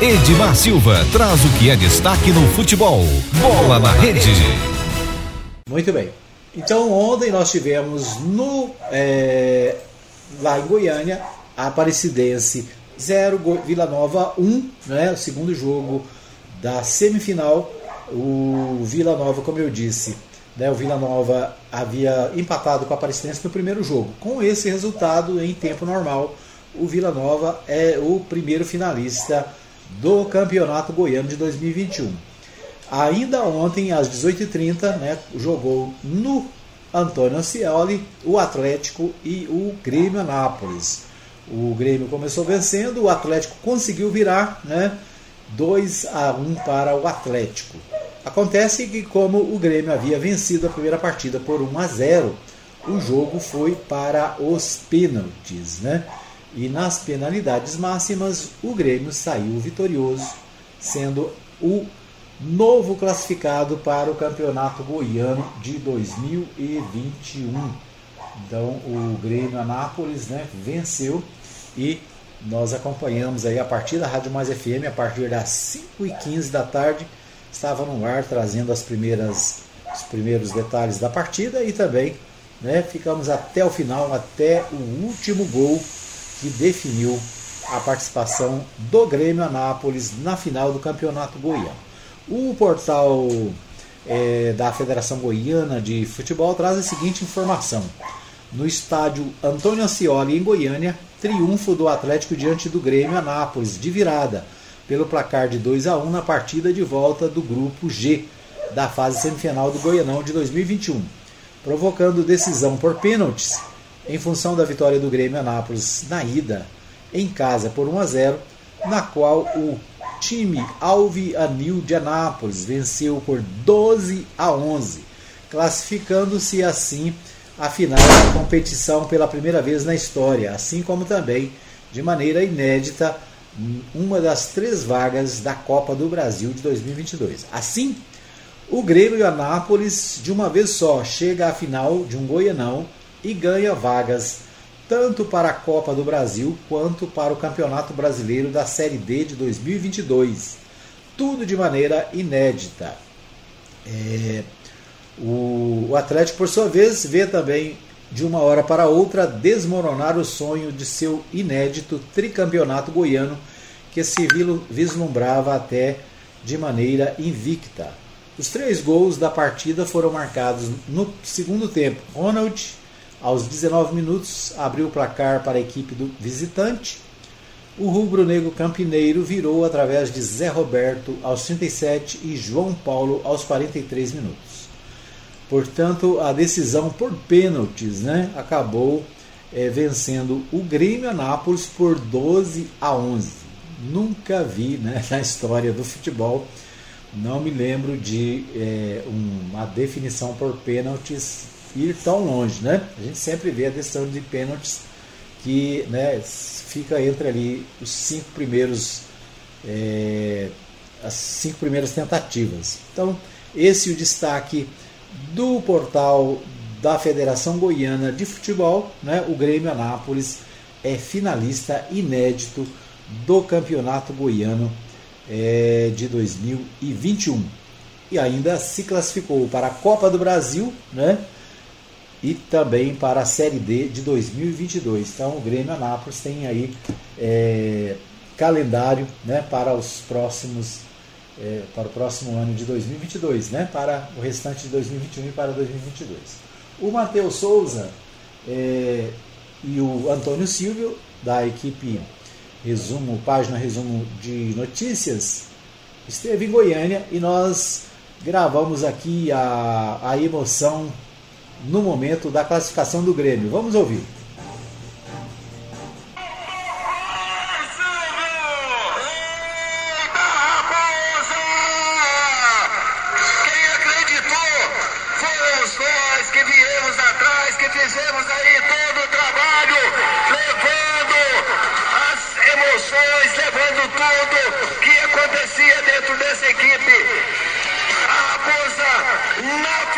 Edmar Silva traz o que é destaque no futebol. Bola na rede. Muito bem. Então ontem nós tivemos no é, lá em Goiânia a Aparecidense 0, Vila Nova 1, né, o segundo jogo da semifinal. O Vila Nova, como eu disse, né, o Vila Nova havia empatado com a Aparecidense no primeiro jogo. Com esse resultado, em tempo normal, o Vila Nova é o primeiro finalista do Campeonato Goiano de 2021. Ainda ontem, às 18h30, né, jogou no Antônio Ancioli o Atlético e o Grêmio Anápolis. O Grêmio começou vencendo, o Atlético conseguiu virar, né, 2 a 1 para o Atlético. Acontece que como o Grêmio havia vencido a primeira partida por 1 a 0, o jogo foi para os pênaltis, né? E nas penalidades máximas, o Grêmio saiu vitorioso, sendo o novo classificado para o Campeonato Goiano de 2021. Então, o Grêmio Anápolis né, venceu e nós acompanhamos aí a partir da Rádio Mais FM a partir das 5h15 da tarde. Estava no ar trazendo as primeiras, os primeiros detalhes da partida e também né, ficamos até o final, até o último gol que definiu a participação do Grêmio Anápolis na final do Campeonato Goiano. O portal é, da Federação Goiana de Futebol traz a seguinte informação. No estádio Antônio Ascioli, em Goiânia, triunfo do Atlético diante do Grêmio Anápolis, de virada, pelo placar de 2 a 1 na partida de volta do Grupo G da fase semifinal do Goianão de 2021, provocando decisão por pênaltis em função da vitória do Grêmio Anápolis na ida em casa por 1 a 0, na qual o time Alvi Anil de Anápolis venceu por 12 a 11, classificando-se assim à final da competição pela primeira vez na história, assim como também de maneira inédita uma das três vagas da Copa do Brasil de 2022. Assim, o Grêmio e Anápolis de uma vez só chega à final de um Goianão e ganha vagas tanto para a Copa do Brasil quanto para o Campeonato Brasileiro da Série D de 2022. Tudo de maneira inédita. É, o, Atlético, por sua vez, vê também de uma hora para outra desmoronar o sonho de seu inédito tricampeonato goiano que se vislumbrava até de maneira invicta. Os três gols da partida foram marcados no segundo tempo. Ronald aos 19 minutos, abriu o placar para a equipe do visitante. O rubro-negro campineiro virou através de Zé Roberto aos 37 e João Paulo aos 43 minutos. Portanto, a decisão por pênaltis né, acabou é, vencendo o Grêmio Anápolis por 12 a 11. Nunca vi né, na história do futebol, não me lembro de é, uma definição por pênaltis ir tão longe, né? A gente sempre vê a decisão de pênaltis que né, fica entre ali os cinco primeiros é, as cinco primeiras tentativas. Então, esse é o destaque do portal da Federação Goiana de Futebol, né? O Grêmio Anápolis é finalista inédito do Campeonato Goiano é, de 2021 e ainda se classificou para a Copa do Brasil, né? E também para a Série D de 2022. Então o Grêmio Anápolis tem aí é, calendário né, para os próximos é, para o próximo ano de 2022, né, para o restante de 2021 e para 2022. O Matheus Souza é, e o Antônio Silvio da equipe resumo página resumo de notícias esteve em Goiânia e nós gravamos aqui a, a emoção no momento da classificação do Grêmio. Vamos ouvir. semana. Vamos esperar marcar aí o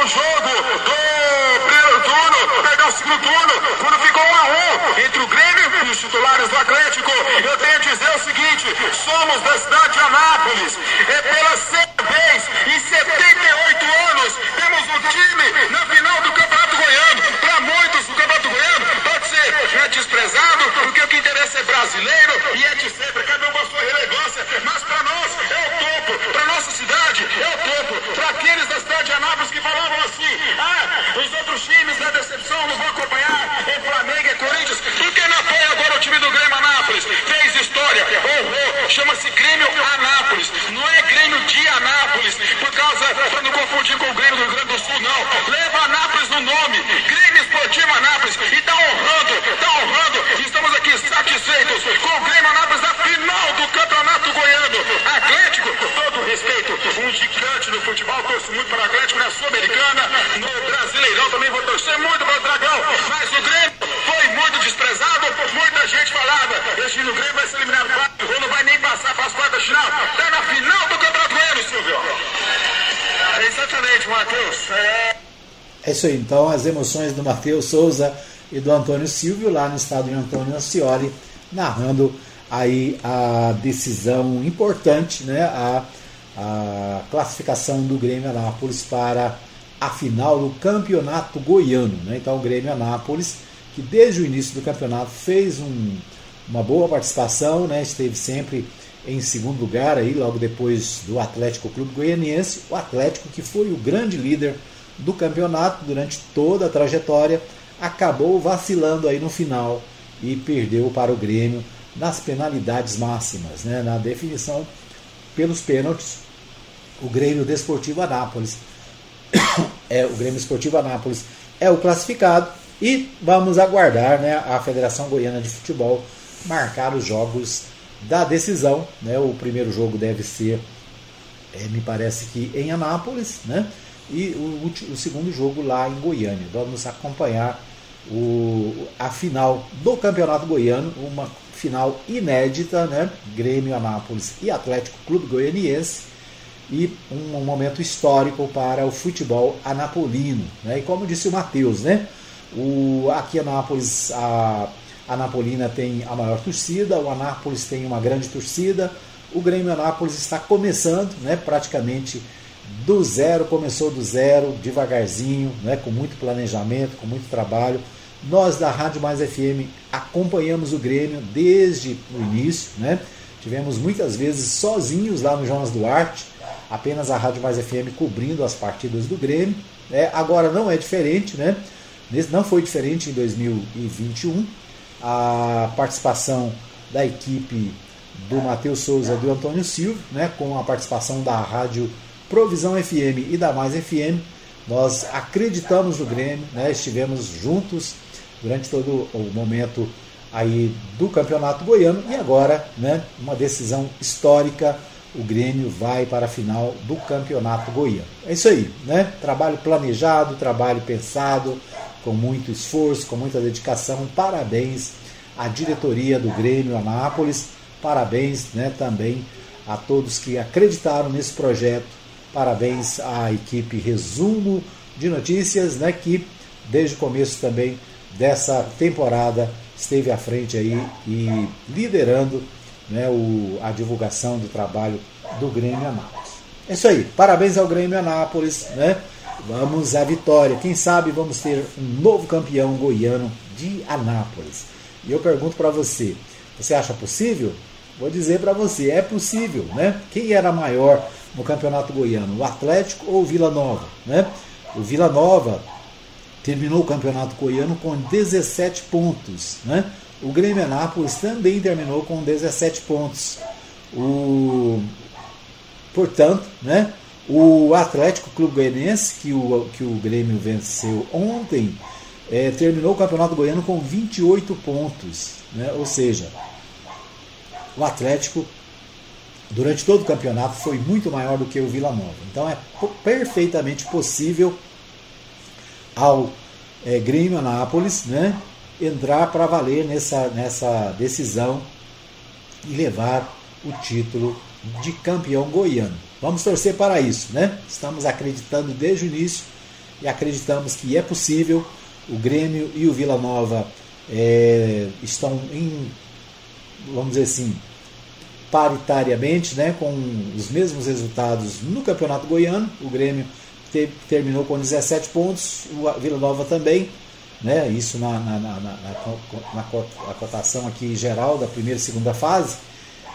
no jogo do primeiro turno, perdão, o segundo turno, quando ficou 1 a 1 entre o Grêmio e os titulares do Atlético. Eu tenho a dizer o seguinte: somos da cidade de Anápolis. É pela sexta vez em 78 anos temos um time na final do Campeonato Goiano. Para muitos, o Campeonato Goiano pode ser né, desprezado, porque o que interessa é brasileiro e é de sempre. Cada um com a sua relevância, mas para nós é o topo, para nossa cidade é o topo. Para aqueles da cidade de Anápolis que falavam assim: ah, os outros times da decepção não vão acompanhar, é Flamengo, é Corinthians. Por que não apoia agora o time do Grêmio Anápolis? Fez história, honrou, chama-se Grêmio Anápolis. Não é Grêmio de Anápolis, por causa, para não confundir com o Grêmio do Rio Grande do Sul, não. Leva Anápolis no nome, Grêmio Esportivo Anápolis, e está honrando, está honrando. Estamos aqui satisfeitos com o Grêmio Anápolis na final do Campeonato Goiano. Atlético, com todo respeito, um gigante no futebol, torço muito para o Atlético na Sul-Americana, no Brasileirão também vou torcer muito para o Dragão, mas o Grêmio foi muito desprezado, muita gente falava, esse time do Grêmio vai ser eliminado fácil, ou não vai nem passar para as quartas final, está na final do Campeonato Goiano, Silvio. É exatamente, Matheus. É... É isso aí, então as emoções do Matheus Souza e do Antônio Silvio lá no estado de Antônio Ascioli, narrando aí a decisão importante, né, a, a classificação do Grêmio Anápolis para a final do Campeonato Goiano. Né? Então o Grêmio Anápolis, que desde o início do campeonato fez um, uma boa participação, né? esteve sempre em segundo lugar aí, logo depois do Atlético Clube Goianiense, o Atlético que foi o grande líder do campeonato durante toda a trajetória, acabou vacilando aí no final e perdeu para o Grêmio nas penalidades máximas, né? na definição pelos pênaltis. O Grêmio Desportivo Anápolis é o Grêmio Esportivo Anápolis é o classificado e vamos aguardar né, a Federação Goiana de Futebol marcar os jogos da decisão. Né? O primeiro jogo deve ser, é, me parece que em Anápolis, né? E o, o, segundo jogo lá em Goiânia. Vamos acompanhar o, a final do Campeonato Goiano, uma final inédita, né? Grêmio Anápolis e Atlético Clube Goianiense, e um, um momento histórico para o futebol anapolino. Né? E como disse o Matheus, né? o, aqui Anápolis a Anapolina tem a maior torcida, o Anápolis tem uma grande torcida, o Grêmio Anápolis está começando, né? praticamente do zero, começou do zero, devagarzinho, né, com muito planejamento, com muito trabalho. Nós da Rádio Mais FM acompanhamos o Grêmio desde o início, né? Tivemos muitas vezes sozinhos lá no Jonas Duarte, apenas a Rádio Mais FM cobrindo as partidas do Grêmio. Né? Agora não é diferente, né? Não foi diferente em 2021. A participação da equipe do Matheus Souza e do Antônio Silva, né? com a participação da Rádio Provisão FM e da Mais FM. Nós acreditamos no Grêmio, né? estivemos juntos durante todo o momento aí do Campeonato Goiano e agora, né, uma decisão histórica, o Grêmio vai para a final do Campeonato Goiano. É isso aí, né? Trabalho planejado, trabalho pensado, com muito esforço, com muita dedicação. Parabéns à diretoria do Grêmio Anápolis, parabéns, né, também a todos que acreditaram nesse projeto Parabéns à equipe Resumo de Notícias, né, que desde o começo também dessa temporada esteve à frente aí e liderando né, o, a divulgação do trabalho do Grêmio Anápolis. É isso aí, parabéns ao Grêmio Anápolis, né? Vamos à vitória. Quem sabe vamos ter um novo campeão goiano de Anápolis. E eu pergunto para você, você acha possível? Vou dizer para você, é possível, né? Quem era maior no Campeonato Goiano, o Atlético ou o Vila Nova, né? O Vila Nova terminou o Campeonato Goiano com 17 pontos, né? O Grêmio Anápolis também terminou com 17 pontos. O portanto, né? O Atlético Clube Goianense, que o, que o Grêmio venceu ontem, é, terminou o Campeonato Goiano com 28 pontos. Né? Ou seja, o Atlético, durante todo o campeonato, foi muito maior do que o Vila Nova. Então é perfeitamente possível ao é, Grêmio Anápolis né, entrar para valer nessa, nessa decisão e levar o título de campeão goiano. Vamos torcer para isso, né? Estamos acreditando desde o início e acreditamos que é possível. O Grêmio e o Vila Nova é, estão em, vamos dizer assim, paritariamente, né, com os mesmos resultados no Campeonato Goiano. O Grêmio te, terminou com 17 pontos, o Vila Nova também. Né, isso na, na, na, na, cotação aqui geral da primeira e segunda fase.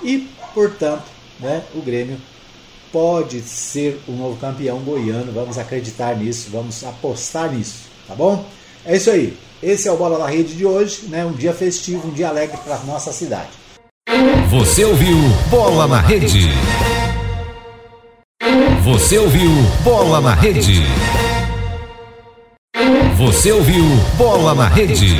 E, portanto, né, o Grêmio pode ser o novo campeão goiano. Vamos acreditar nisso, vamos apostar nisso, tá bom? É isso aí. Esse é o Bola na Rede de hoje, né? Um dia festivo, um dia alegre para nossa cidade. Você ouviu Bola na Rede. Você ouviu Bola na Rede. Você ouviu Bola na Rede.